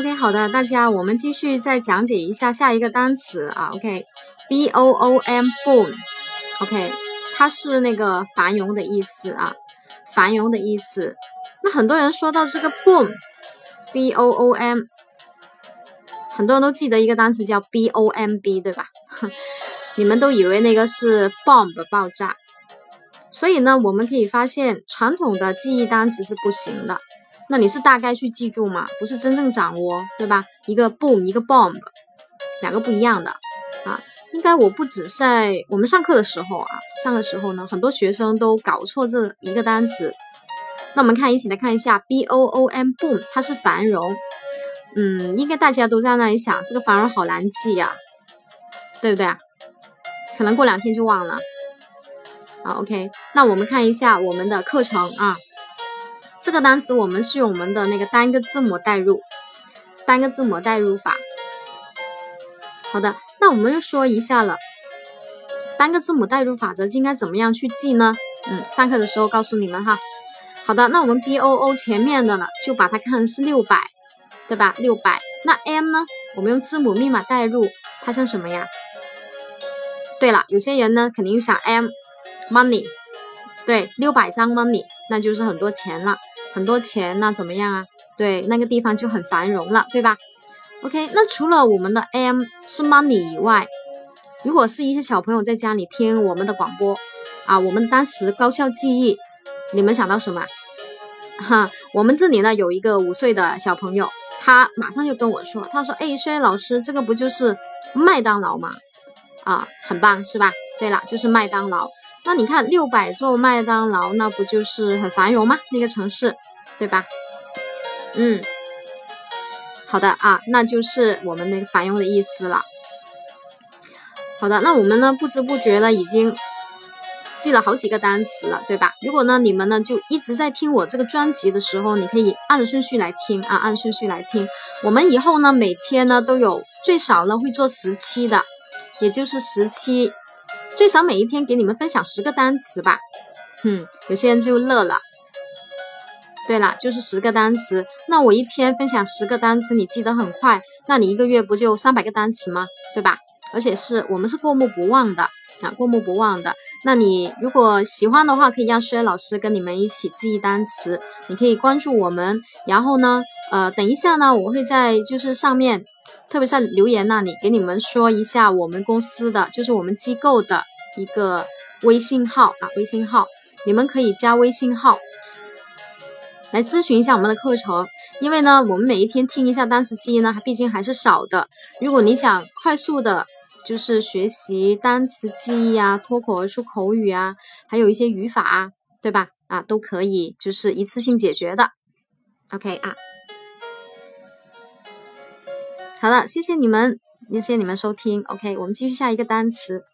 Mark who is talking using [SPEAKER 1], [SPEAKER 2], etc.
[SPEAKER 1] OK，好的，大家我们继续再讲解一下下一个单词啊。OK，B O O M boom，OK，它是那个繁荣的意思啊，繁荣的意思。那很多人说到这个 boom，B O O M，很多人都记得一个单词叫 B O M B，对吧？你们都以为那个是 bomb 爆炸，所以呢，我们可以发现传统的记忆单词是不行的。那你是大概去记住嘛？不是真正掌握，对吧？一个 boom，一个 bomb，两个不一样的啊。应该我不止在我们上课的时候啊，上课时候呢，很多学生都搞错这一个单词。那我们看，一起来看一下 b o o m boom，它是繁荣。嗯，应该大家都在那里想，这个繁荣好难记呀，对不对啊？可能过两天就忘了。好，OK，那我们看一下我们的课程啊。这个单词我们是用我们的那个单个字母代入，单个字母代入法。好的，那我们就说一下了，单个字母代入法则应该怎么样去记呢？嗯，上课的时候告诉你们哈。好的，那我们 B O O 前面的呢，就把它看成是六百，对吧？六百。那 M 呢？我们用字母密码代入，它像什么呀？对了，有些人呢肯定想 M money，对，六百张 money，那就是很多钱了。很多钱那怎么样啊？对，那个地方就很繁荣了，对吧？OK，那除了我们的 M 是 money 以外，如果是一些小朋友在家里听我们的广播啊，我们当时高效记忆，你们想到什么？哈，我们这里呢有一个五岁的小朋友，他马上就跟我说，他说：“哎，薛老师，这个不就是麦当劳吗？啊，很棒，是吧？对了，就是麦当劳。”那你看六百座麦当劳，那不就是很繁荣吗？那个城市，对吧？嗯，好的啊，那就是我们那个繁荣的意思了。好的，那我们呢不知不觉呢已经记了好几个单词了，对吧？如果呢你们呢就一直在听我这个专辑的时候，你可以按顺序来听啊，按顺序来听。我们以后呢每天呢都有最少呢会做十期的，也就是十期。最少每一天给你们分享十个单词吧，嗯，有些人就乐了。对了，就是十个单词。那我一天分享十个单词，你记得很快，那你一个月不就三百个单词吗？对吧？而且是我们是过目不忘的啊，过目不忘的。那你如果喜欢的话，可以让薛老师跟你们一起记忆单词。你可以关注我们，然后呢，呃，等一下呢，我会在就是上面。特别在留言那里给你们说一下我们公司的，就是我们机构的一个微信号啊，微信号，你们可以加微信号来咨询一下我们的课程。因为呢，我们每一天听一下单词记忆呢，毕竟还是少的。如果你想快速的，就是学习单词记忆啊，脱口而出口语啊，还有一些语法啊，对吧？啊，都可以，就是一次性解决的。OK 啊。好了，谢谢你们，谢谢你们收听。OK，我们继续下一个单词。